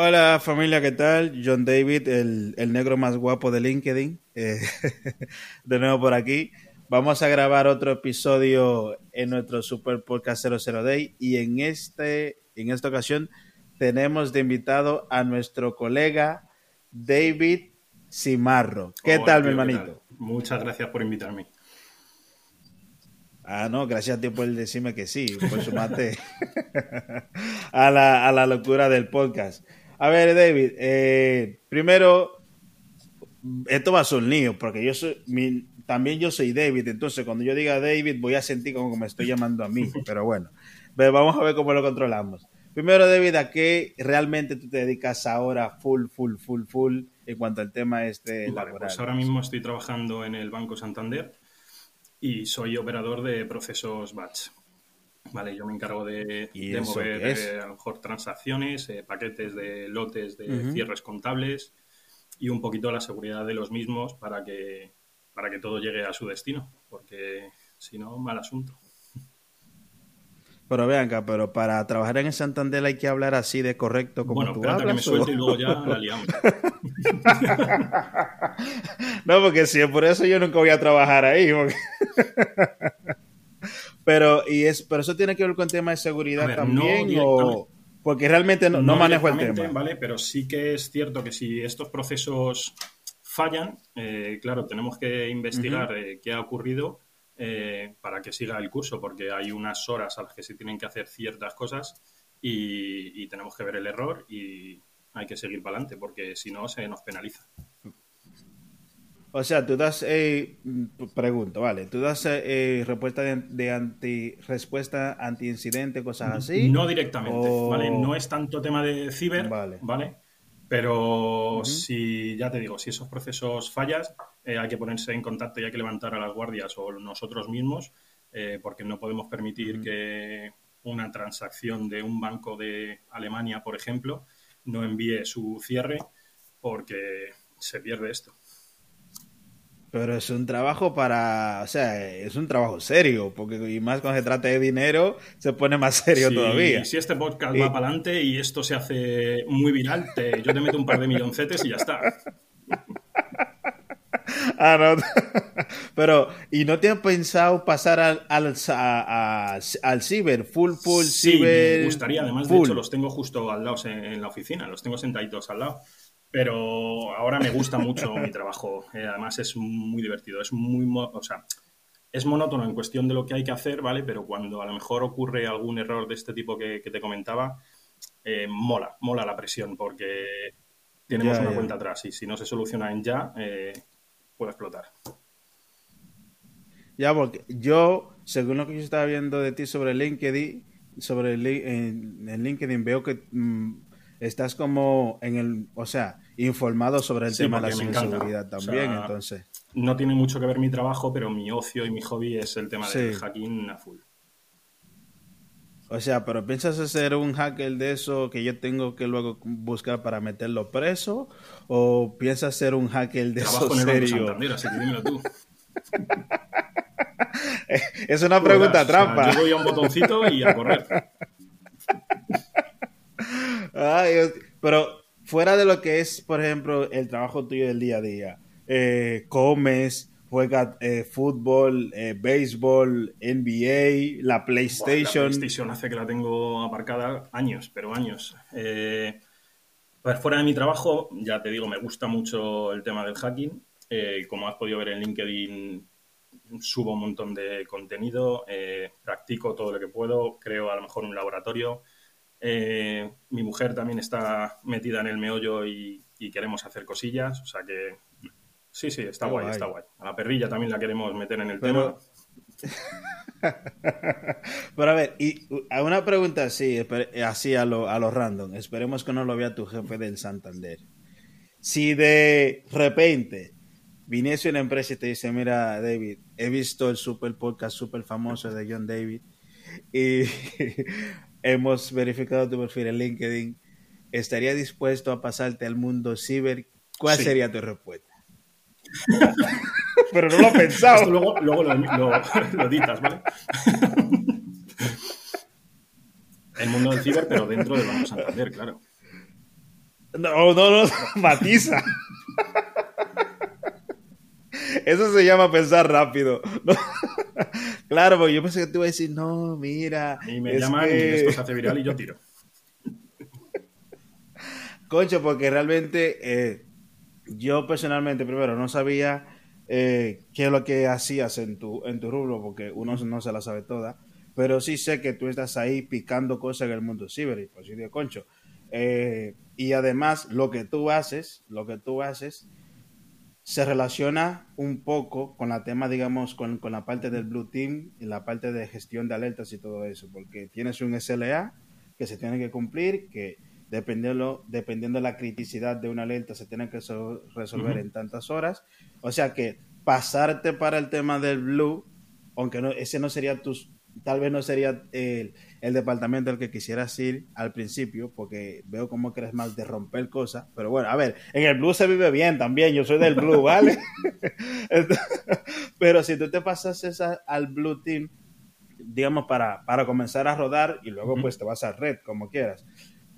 Hola familia, ¿qué tal? John David, el, negro más guapo de LinkedIn, eh, de nuevo por aquí. Vamos a grabar otro episodio en nuestro Super Podcast 00 Day y en, este, en esta ocasión tenemos de invitado a nuestro colega David Cimarro. ¿Qué tal, mi hermanito? Muchas gracias por invitarme. Ah, no, gracias a ti por decirme que sí, por sumarte a, la, a la locura del podcast. A ver, David, eh, primero, esto va a lío, porque yo soy, también yo soy David, entonces cuando yo diga David voy a sentir como que me estoy llamando a mí, pero bueno, vamos a ver cómo lo controlamos. Primero, David, ¿a qué realmente tú te dedicas ahora full, full, full, full en cuanto al tema este laboral? Pues ahora mismo estoy trabajando en el Banco Santander y soy operador de procesos batch. Vale, yo me encargo de, mover eh, a lo mejor transacciones, eh, paquetes de lotes de cierres contables y un poquito la seguridad de los mismos para que, para que todo llegue a su destino, porque si no, mal asunto. Pero vean acá, pero para trabajar en el Santander hay que hablar así de correcto como bueno, tú hablas. que me suelte y luego ya la liamos. no, porque si es por eso yo nunca voy a trabajar ahí. Pero, y es, pero eso tiene que ver con el tema de seguridad también, o porque realmente no, manejo el tema. Vale, pero sí que es cierto que si estos procesos fallan, eh, claro, tenemos que investigar eh, qué ha ocurrido eh, para que siga el curso, porque hay unas horas a las que se tienen que hacer ciertas cosas y, y tenemos que ver el error y hay que seguir para adelante, porque si no se nos penaliza. O sea, tú das, eh, pregunto, vale, tú das eh, respuesta de, anti, respuesta anti-incidente, cosas así. No directamente, ¿vale? No es tanto tema de ciber, ¿vale? Pero si, ya te digo, si esos procesos fallas, eh, hay que ponerse en contacto y hay que levantar a las guardias o nosotros mismos, eh, porque no podemos permitir que una transacción de un banco de Alemania, por ejemplo, no envíe su cierre porque se pierde esto. Pero es un trabajo para, o sea, es un trabajo serio, porque y más cuando se trata de dinero, se pone más serio todavía. Si este podcast va para adelante y esto se hace muy viral, yo te meto un par de milloncetes y ya está. ah, no. Pero, ¿y no te has pensado pasar al, al, al ciber, full, full, sí, me gustaría, además, de hecho, los tengo justo al lado en la oficina, los tengo sentaditos al lado pero ahora me gusta mucho mi trabajo. Eh, además es muy divertido, es muy, o sea, es monótono en cuestión de lo que hay que hacer, ¿vale? Pero cuando a lo mejor ocurre algún error de este tipo que, te comentaba, eh, mola, mola la presión porque tenemos una cuenta atrás y si no se soluciona en ya, eh, puede explotar. Ya, porque yo, según lo que yo estaba viendo de ti sobre LinkedIn, sobre el, en, LinkedIn, veo que mm, estás como en el, o sea, informado sobre el tema de la seguridad también, entonces. No tiene mucho que ver mi trabajo, pero mi ocio y mi hobby es el tema del hacking a full. O sea, pero ¿piensas hacer un hacker de eso que yo tengo que luego buscar para meterlo preso? ¿O piensas hacer un hacker de eso serio? así que dímelo tú. es una pregunta trampa. yo doy a un botoncito y a correr. Pero fuera de lo que es, por ejemplo, el trabajo tuyo del día a día, eh, comes, juegas eh, fútbol, eh, béisbol, NBA, la PlayStation. la PlayStation hace que la tengo aparcada años, pero años. pues fuera de mi trabajo, ya te digo, me gusta mucho el tema del hacking. como has podido ver en LinkedIn, subo un montón de contenido, practico todo lo que puedo, creo a lo mejor un laboratorio. Eh, mi mujer también está metida en el meollo y, queremos hacer cosillas, o sea que sí, sí, está guay, está guay. A la perrilla también la queremos meter en el tema. Pero a ver, y a una pregunta así, así a lo, a random, esperemos que no lo vea tu jefe del Santander. Si de repente viniese una empresa y te dice, mira, David, he visto el super podcast super famoso de John David y hemos verificado tu perfil en LinkedIn, ¿estaría dispuesto a pasarte al mundo ciber? ¿Cuál sería tu respuesta? Pero no lo he pensado. luego, luego lo, lo, ditas, ¿vale? el mundo del ciber, pero dentro del Banco Santander, claro. No, no, no, matiza. Eso se llama pensar rápido. Claro, porque yo pensé que te iba a decir, no, mira. Y me llaman y esto se hace viral y yo tiro. Concho, porque realmente eh, yo personalmente, primero, no sabía eh, qué es lo que hacías en tu, en tu rubro, porque uno no se la sabe toda. Pero sí sé que tú estás ahí picando cosas en el mundo ciber, y pues sí, concho. Eh, y además, lo que tú haces, lo que tú haces, se relaciona un poco con la tema, digamos, con, con, la parte del Blue Team y la parte de gestión de alertas y todo eso, porque tienes un SLA que se tiene que cumplir, que dependiendo, dependiendo de la criticidad de una alerta se tiene que resolver en tantas horas. O sea que pasarte para el tema del Blue, aunque no, ese no sería tus, tal vez no sería el, el departamento al que quisieras ir al principio, porque veo cómo crees más de romper cosas. Pero bueno, a ver, en el blue se vive bien también, yo soy del blue, ¿vale? pero si tú te pasas esa, al blue team, digamos, para, para comenzar a rodar y luego pues te vas a red, como quieras.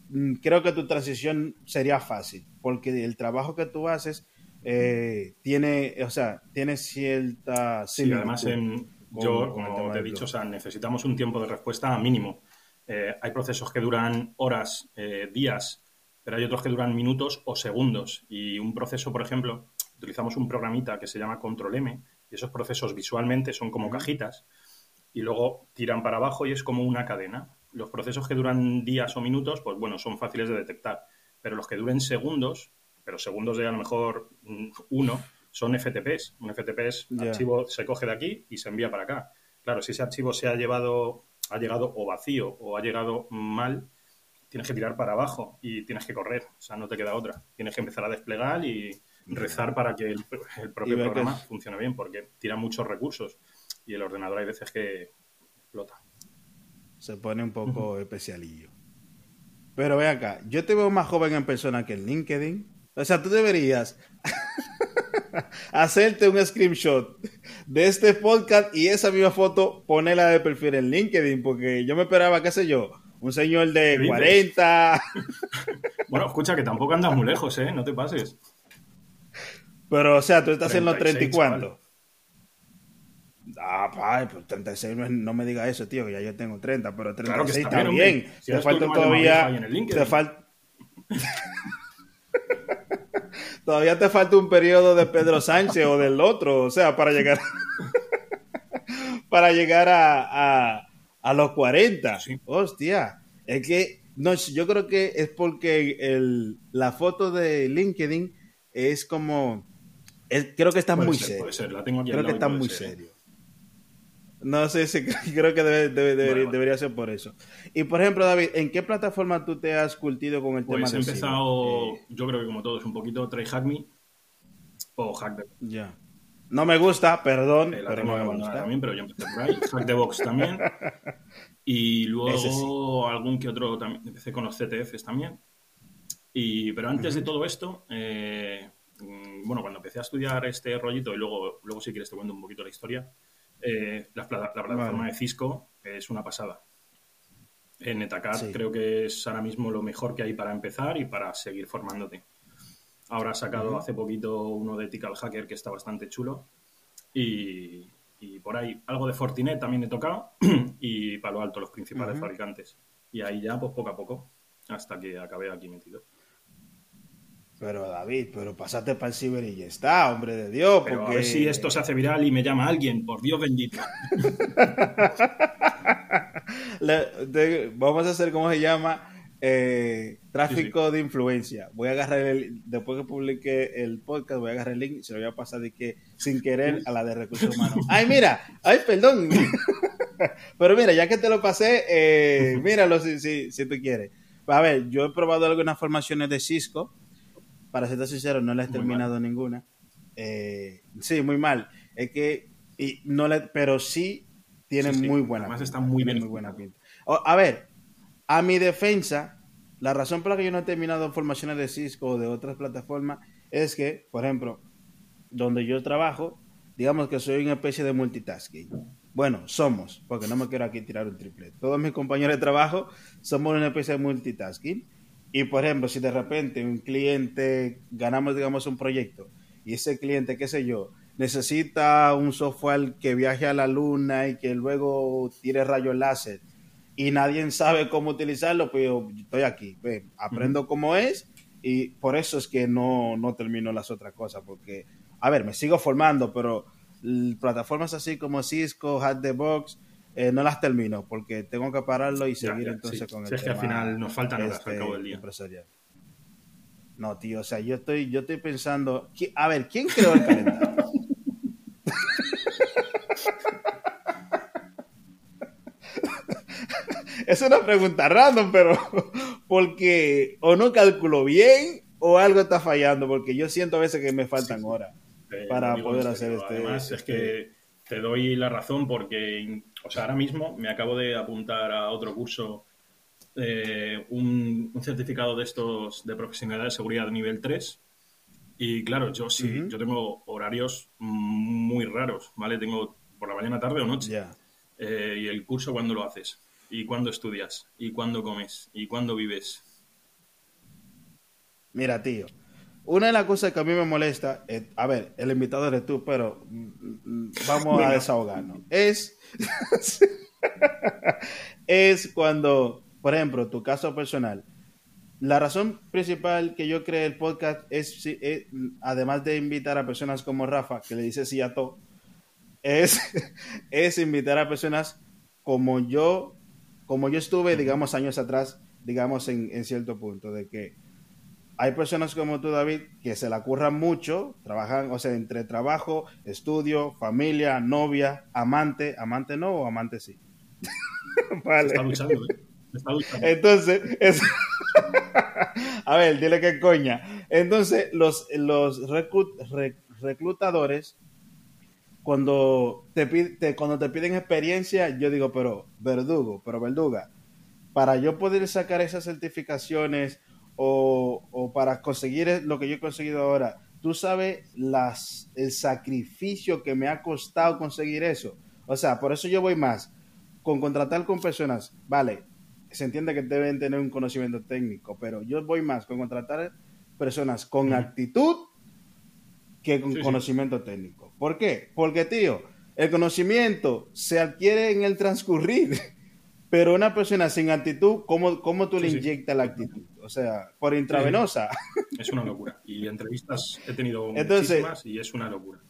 Mm, creo que tu transición sería fácil, porque el trabajo que tú haces eh, tiene, o sea, tiene cierta... Sí, además en, yo, como te he dicho, o sea, necesitamos un tiempo de respuesta mínimo. Eh, hay procesos que duran horas, eh, días, pero hay otros que duran minutos o segundos. Y un proceso, por ejemplo, utilizamos un programita que se llama Control M, y esos procesos visualmente son como cajitas, y luego tiran para abajo y es como una cadena. Los procesos que duran días o minutos, pues bueno, son fáciles de detectar, pero los que duren segundos, pero segundos de a lo mejor mm, uno, son FTPs. Un FTP es archivo se coge de aquí y se envía para acá. Claro, si ese archivo se ha llevado, ha llegado o vacío o ha llegado mal, tienes que tirar para abajo y tienes que correr. O sea, no te queda otra. Tienes que empezar a desplegar y rezar para que el, propio programa funcione bien, porque tira muchos recursos y el ordenador hay veces que explota. Se pone un poco especialillo. Pero ve acá, yo te veo más joven en persona que en LinkedIn. O sea, tú deberías hacerte un screenshot de este podcast y esa misma foto ponerla de perfil en LinkedIn, porque yo me esperaba, qué sé yo, un señor de 40. bueno, escucha, que tampoco andas muy lejos, ¿eh? No te pases. Pero, o sea, tú estás en los 30 y cuánto. Ah, pa, pues 36 no, me diga eso, tío, que ya yo tengo 30, pero 36 también. te falta todavía. Te falta. Todavía te falta un periodo de Pedro Sánchez o del otro, o sea, para llegar para llegar a, a, los 40. Hostia, es que no, yo creo que es porque el, la foto de LinkedIn es como creo que está muy serio. creo que está muy serio. No sé si creo que debería, ser por eso. Y por ejemplo, David, ¿en qué plataforma tú te has cultido con el pues tema de he empezado, eh, yo creo que como todos, un poquito Try Hack Me o Hack the Ya. No me gusta, perdón, eh, pero no me gusta. También, pero yo empecé por ahí. Hack the Box también. Y luego algún que otro también. Empecé con los CTFs también. Y, pero antes de todo esto, eh, mm, bueno, cuando empecé a estudiar este rollito y luego, luego si quieres te cuento un poquito la historia, eh, la, plataforma de Cisco es una pasada. En Netacad creo que es ahora mismo lo mejor que hay para empezar y para seguir formándote. Ahora ha sacado hace poquito uno de Ethical Hacker que está bastante chulo. Y, por ahí algo de Fortinet también he tocado y Palo Alto, los principales fabricantes. Y ahí ya, pues poco a poco, hasta que acabé aquí metido. Pero David, pero pasate para el ciber y ya está, hombre de Dios. Pero a ver si esto se hace viral y me llama alguien, por Dios bendito. vamos a hacer, ¿cómo se llama? Eh, tráfico de influencia. Voy a agarrar el, después que publique el podcast, voy a agarrar el link y se lo voy a pasar de que sin querer a la de recursos humanos. Ay, mira, ay, perdón. Pero mira, ya que te lo pasé, eh, míralo si, si, si tú quieres. A ver, yo he probado algunas formaciones de Cisco para ser sincero, no le he terminado ninguna. Eh, sí, muy mal. Es que, y no le, pero sí tiene muy buena. Además está muy bien. Muy buena pinta. a ver, a mi defensa, la razón por la que yo no he terminado formaciones de Cisco o de otras plataformas es que, por ejemplo, donde yo trabajo, digamos que soy una especie de multitasking. Bueno, somos, porque no me quiero aquí tirar un triple. Todos mis compañeros de trabajo somos una especie de multitasking Y por ejemplo, si de repente un cliente, ganamos, digamos, un proyecto, y ese cliente, qué sé yo, necesita un software que viaje a la luna y que luego tire rayos láser, y nadie sabe cómo utilizarlo, pues yo estoy aquí, aprendo cómo es, y por eso es que no, no termino las otras cosas, porque, a ver, me sigo formando, pero plataformas así como Cisco, Hat the Box, eh, no las termino porque tengo que pararlo y seguir entonces con el es que al final nos faltan horas al cabo del día. No, tío, o sea, yo estoy, yo estoy pensando, a ver, ¿quién creó el calendario? es una pregunta random, pero porque o no calculo bien o algo está fallando, porque yo siento a veces que me faltan horas para poder hacer este. Además, es que este te doy la razón porque o sea, ahora mismo me acabo de apuntar a otro curso, eh, un, certificado de estos de profesionalidad de seguridad nivel 3. Y claro, yo sí, yo tengo horarios muy raros, ¿vale? Tengo por la mañana, tarde o noche. Eh, y el curso, ¿cuándo lo haces? ¿Y cuándo estudias? ¿Y cuándo comes? ¿Y cuándo vives? Mira, tío, una de las cosas que a mí me molesta, a ver, el invitado eres tú, pero mm, mm, vamos a desahogarnos. Es, es cuando, por ejemplo, tu caso personal. La razón principal que yo creé el podcast es, eh, además de invitar a personas como Rafa, que le dice sí a todo, es, es invitar a personas como yo, como yo estuve, digamos, años atrás, digamos, en, en cierto punto, de que hay personas como tú, David, que se la curran mucho, trabajan, o sea, entre trabajo, estudio, familia, novia, amante, amante no o amante sí. vale. Está luchando, ¿eh? Está luchando. Entonces, es... a ver, dile qué coña. Entonces, los, los reclutadores, cuando te, cuando te piden experiencia, yo digo, pero verdugo, pero verduga, para yo poder sacar esas certificaciones o, para conseguir lo que yo he conseguido ahora, tú sabes las, el sacrificio que me ha costado conseguir eso. O sea, por eso yo voy más con contratar con personas, vale, se entiende que deben tener un conocimiento técnico, pero yo voy más con contratar personas con actitud que con conocimiento técnico. ¿Por qué? Porque, tío, el conocimiento se adquiere en el transcurrir, pero una persona sin actitud, ¿cómo, cómo tú le inyectas la actitud? O sea, por intravenosa. Es una locura. Y entrevistas he tenido muchísimas y es una locura.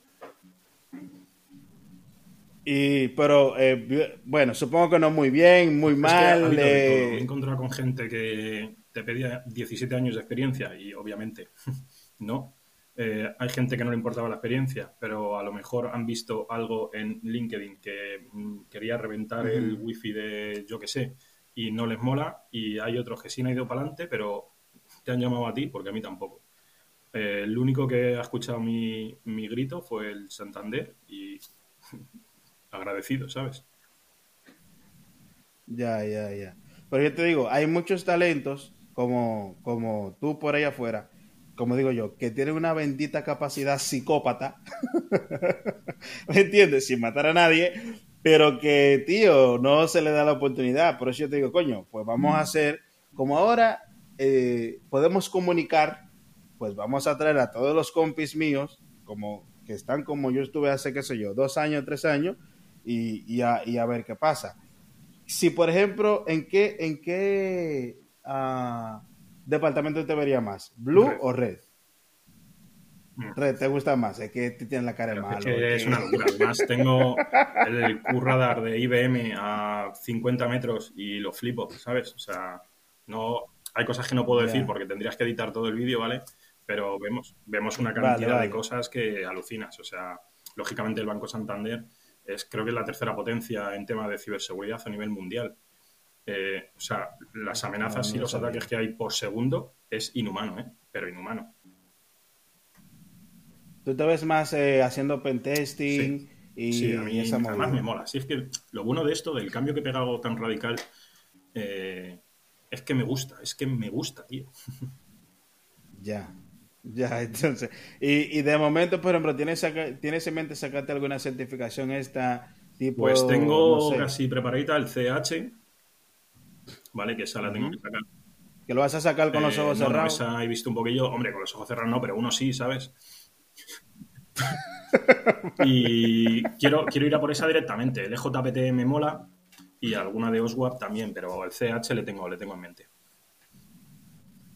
Y, pero, eh, bueno, supongo que no muy bien, muy mal. he encontrado con gente que te pedía 17 años de experiencia y obviamente no. Eh, hay gente que no le importaba la experiencia, pero a lo mejor han visto algo en LinkedIn que mm, quería reventar el wifi de yo que sé y no les mola. Y hay otros que sí han ido para adelante, pero te han llamado a ti porque a mí tampoco. Eh, el único que ha escuchado mi, mi grito fue el Santander y agradecido, ¿sabes? Ya, ya, ya. Pero yo te digo, hay muchos talentos como, como tú por ahí afuera, como digo yo, que tienen una bendita capacidad psicópata, ¿me entiendes? Sin matar a nadie, pero que, tío, no se le da la oportunidad. Por eso yo te digo, coño, pues vamos a hacer, como ahora eh, podemos comunicar, pues vamos a traer a todos los compis míos, como que están como yo estuve hace, qué sé yo, dos años, tres años, y, a, ver qué pasa. Si, por ejemplo, ¿en qué, en qué uh, departamento te vería más? ¿Blue o red? ¿Te gusta más? Es que tienes la cara de malo. Es que es una locura. Además, tengo el Q-Radar de IBM a 50 metros y lo flipo, ¿sabes? O sea, no, hay cosas que no puedo decir porque tendrías que editar todo el vídeo, ¿vale? Pero vemos, vemos una cantidad de cosas que alucinas. O sea, lógicamente el Banco Santander es creo que es la tercera potencia en tema de ciberseguridad a nivel mundial. Eh, o sea, las amenazas y los ataques que hay por segundo es inhumano, ¿eh? Pero inhumano. Tú te ves más eh, haciendo pentesting y, sí, a mí además me mola. Sí, es que lo bueno de esto, del cambio que pega algo tan radical, eh, es que me gusta, es que me gusta, tío. Ya, ya, entonces. Y, de momento, por ejemplo, ¿tienes, ¿tienes en mente sacarte alguna certificación esta tipo? Pues tengo casi preparadita el CH, ¿vale? Que esa la tengo que sacar. Que lo vas a sacar con los Eh, ojos no, no, cerrados. esa he visto un poquillo. Hombre, con los ojos cerrados no, pero uno sí, ¿sabes? Y quiero, quiero ir a por esa directamente. El EJPT me mola y alguna de OSWAP también, pero el CH le tengo, le tengo en mente.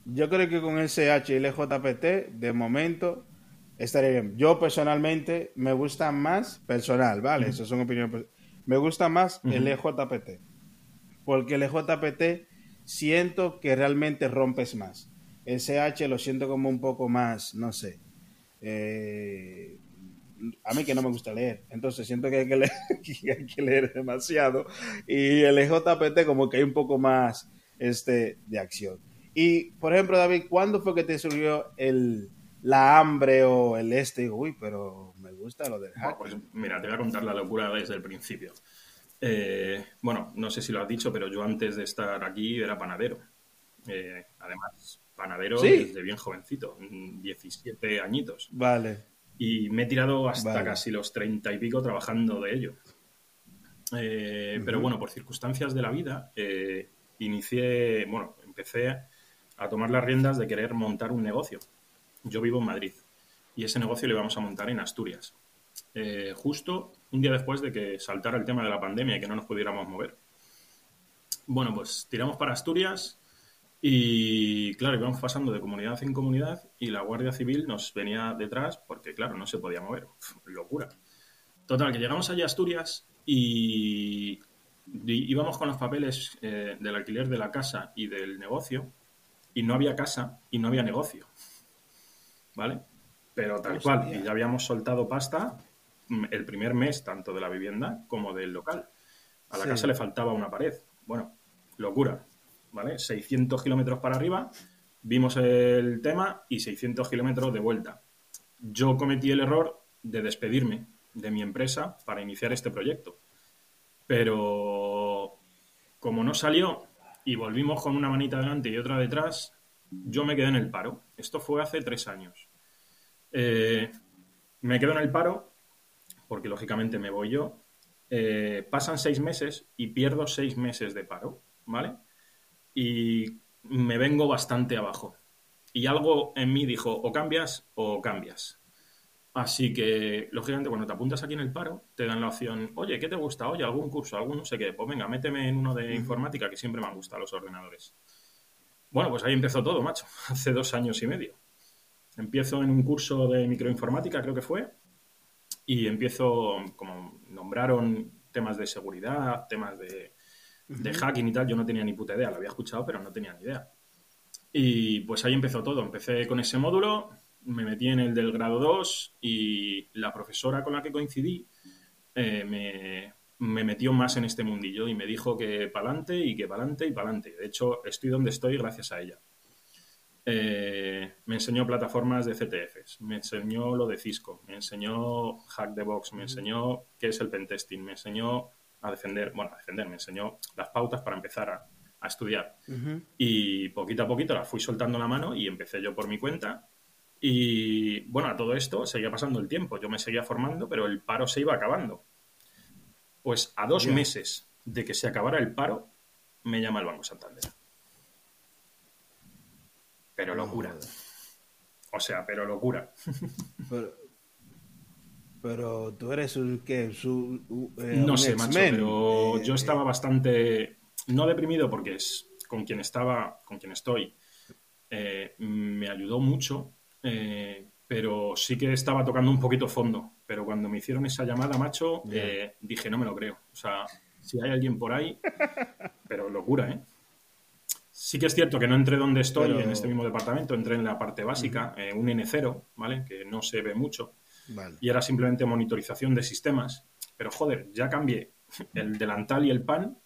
Yo creo que con el CH y el EJPT, de momento, estaría bien. Yo personalmente me gusta más, personal, ¿vale? Eso es una opinión. per- Me gusta más el EJPT. Porque el EJPT siento que realmente rompes más. El CH lo siento como un poco más, no sé. Eh, a mí que no me gusta leer, entonces siento que hay que leer, que hay que leer demasiado. Y el EJPT como que hay un poco más este, de acción. Y, por ejemplo, David, ¿cuándo fue que te surgió el, la hambre o el este? Digo, uy, pero me gusta lo del Bueno, hack. pues mira, te voy a contar la locura desde el principio. Eh, bueno, no sé si lo has dicho, pero yo antes de estar aquí era panadero. Eh, además, panadero Sí. desde bien jovencito, mm, 17 añitos. Vale. Y me he tirado hasta Vale. casi los 30 y pico trabajando de ello. Eh, Pero bueno, por circunstancias de la vida, eh, inicié, bueno, empecé a tomar las riendas de querer montar un negocio. Yo vivo en Madrid y ese negocio lo íbamos a montar en Asturias. Eh, justo un día después de que saltara el tema de la pandemia y que no nos pudiéramos mover. Bueno, pues tiramos para Asturias y claro, íbamos pasando de comunidad en comunidad y la Guardia Civil nos venía detrás porque, claro, no se podía mover. Uf, locura. Total, que llegamos allí a Asturias y íbamos con los papeles eh, del alquiler de la casa y del negocio y no había casa y no había negocio. ¿Vale? Pero tal Hostia. cual, y ya habíamos soltado pasta mm, el primer mes tanto de la vivienda como del local. A la Sí. casa le faltaba una pared. Bueno, locura. ¿Vale? 600 kilómetros para arriba, vimos el tema y 600 kilómetros de vuelta. Yo cometí el error de despedirme de mi empresa para iniciar este proyecto. Pero como no salió y volvimos con una manita delante y otra detrás, yo me quedé en el paro. Esto fue hace tres años. Eh, me quedo en el paro porque lógicamente me voy yo. Eh, pasan seis meses y pierdo seis meses de paro, ¿vale? Y me vengo bastante abajo. Y algo en mí dijo, o cambias o cambias. Así que, lógicamente, cuando te apuntas aquí en el paro, te dan la opción, oye, ¿qué te gusta? Oye, algún curso, algún no sé qué. Pues venga, méteme en uno de informática, que siempre me han gustado los ordenadores. Bueno, pues ahí empezó todo, macho, hace dos años y medio. Empiezo en un curso de microinformática, creo que fue, y empiezo, como nombraron temas de seguridad, temas de, de hacking y tal, yo no tenía ni puta idea, lo había escuchado, pero no tenía ni idea. Y pues ahí empezó todo. Empecé con ese módulo, me metí en el del grado 2 y la profesora con la que coincidí eh, me, me metió más en este mundillo y me dijo que pa'lante y que pa'lante y pa'lante. De hecho, estoy donde estoy gracias a ella. Eh, me enseñó plataformas de CTFs, me enseñó lo de Cisco, me enseñó Hack the Box, me enseñó qué es el pentesting, me enseñó a defender, bueno, a defender, me enseñó las pautas para empezar a, a estudiar. Y poquito a poquito las fui soltando la mano y empecé yo por mi cuenta. Y bueno, a todo esto seguía pasando el tiempo. Yo me seguía formando, pero el paro se iba acabando. Pues a dos meses de que se acabara el paro, me llama el Banco Santander. Pero locura. O sea, pero locura. Pero, pero tú eres un, ¿qué? Su, eh, No un sé, macho, pero Eh, yo estaba bastante, no deprimido porque es con quien estaba, con quien estoy, eh, me ayudó mucho, eh, pero sí que estaba tocando un poquito fondo. Pero cuando me hicieron esa llamada, macho, eh, dije, no me lo creo. O sea, si hay alguien por ahí, pero locura, ¿eh? Sí que es cierto que no entré donde estoy, Pero- en este mismo departamento, entré en la parte básica, eh, un N0, ¿vale? Que no se ve mucho Vale. y era simplemente monitorización de sistemas. Pero joder, ya cambié el delantal y el pan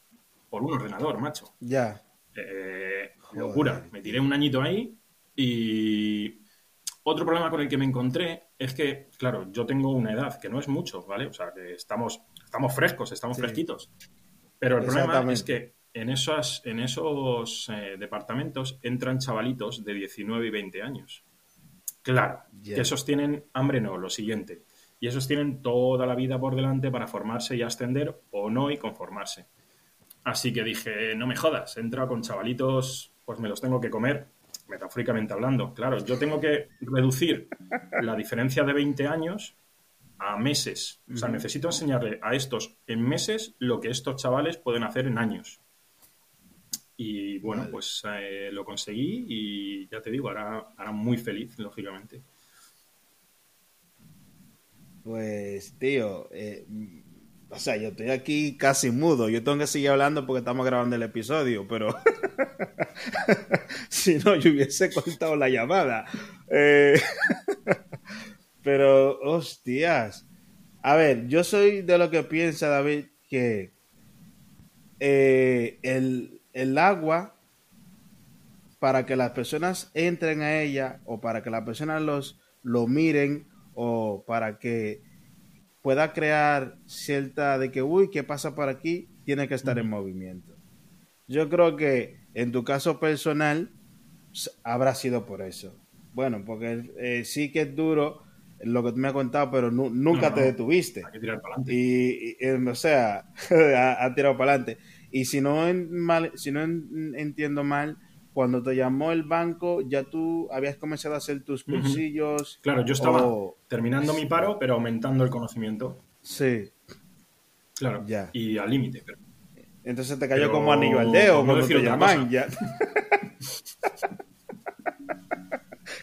por un ordenador, macho. Ya. Eh, locura. Me tiré un añito ahí y otro problema con el que me encontré es que, claro, yo tengo una edad que no es mucho, ¿vale? O sea, que estamos, estamos frescos, estamos Sí. fresquitos. Pero el problema es que en esos, en esos eh, departamentos entran chavalitos de 19 y 20 años. Claro, que esos tienen hambre, no, lo siguiente. Y esos tienen toda la vida por delante para formarse y ascender o no y conformarse. Así que dije, no me jodas, he entrado con chavalitos pues me los tengo que comer, metafóricamente hablando. Claro, yo tengo que reducir la diferencia de 20 años a meses. O sea, necesito enseñarle a estos en meses lo que estos chavales pueden hacer en años. Y bueno, pues eh, lo conseguí y ya te digo, ahora, ahora muy feliz, lógicamente. Pues, tío, eh, o sea, yo estoy aquí casi mudo. Yo tengo que seguir hablando porque estamos grabando el episodio, pero si no, yo hubiese cortado la llamada. Eh, pero, hostias. A ver, yo soy de lo que piensa David que eh, el, el agua, para que las personas entren a ella o para que las personas los, lo miren o para que pueda crear cierta de que, uy, ¿qué pasa por aquí? Tiene que estar en movimiento. Yo creo que en tu caso personal habrá sido por eso. Bueno, porque eh, sí que es duro lo que tú me has contado, pero nunca te detuviste. Hay que tirar para adelante. Y, o sea, ha, tirado para adelante. Y si no, mal, si no entiendo mal, cuando te llamó el banco, ya tú habías comenzado a hacer tus cursillos. Claro, yo estaba terminando mi paro, pero aumentando el conocimiento. Sí. Claro, ya. y al límite. Pero... Entonces te cayó como anillo al dedo cuando te llaman. Ya.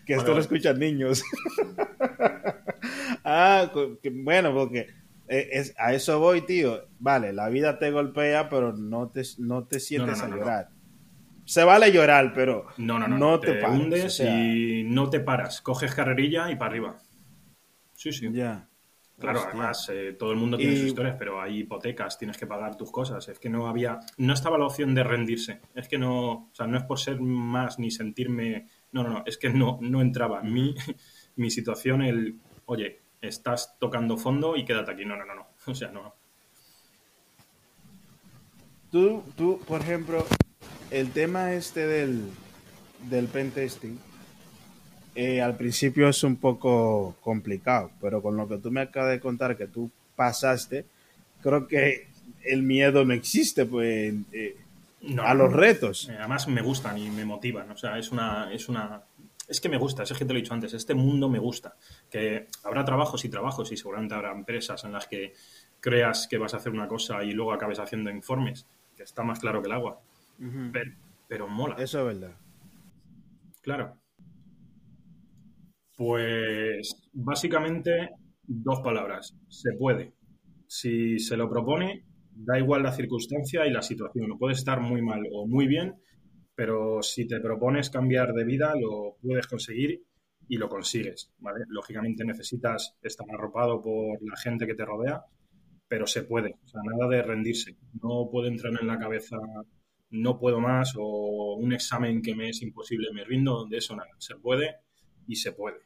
que esto lo escuchan niños. ah, bueno, porque es, a eso voy, tío. Vale, la vida te golpea, pero no te, no te sientes a llorar. Se vale llorar, pero no, no, no, te, hundes y no te paras. Coges carrerilla y para arriba. Sí, sí. Ya. Claro, además eh, todo el mundo tiene sus historias, pero hay hipotecas, tienes que pagar tus cosas. Es que no había, no estaba la opción de rendirse. Es que no, o sea, no es por ser más ni sentirme, no, no, no, es que no, no entraba. Mi, mi situación, el, oye, estás tocando fondo y quédate aquí. No, no, no, no. O sea, no. Tú, tú, por ejemplo, el tema este del, del pentesting, eh, al principio es un poco complicado, pero con lo que tú me acabas de contar que tú pasaste, creo que el miedo no existe pues, eh, a los retos. Además me gustan y me motivan, o sea, es una, es una, es que me gusta, es que te lo he dicho antes, este mundo me gusta, que habrá trabajos y trabajos y seguramente habrá empresas en las que creas que vas a hacer una cosa y luego acabes haciendo informes, que está más claro que el agua pero, mola. Eso es verdad. Claro. Pues básicamente dos palabras. Se puede. Si se lo propone, da igual la circunstancia y la situación. Puede estar muy mal o muy bien, pero si te propones cambiar de vida, lo puedes conseguir y lo consigues. ¿vale? Lógicamente necesitas estar arropado por la gente que te rodea, pero se puede. O sea, nada de rendirse. No puede entrar en la cabeza no puedo más o un examen que me es imposible, me rindo, de eso nada, se puede y se puede.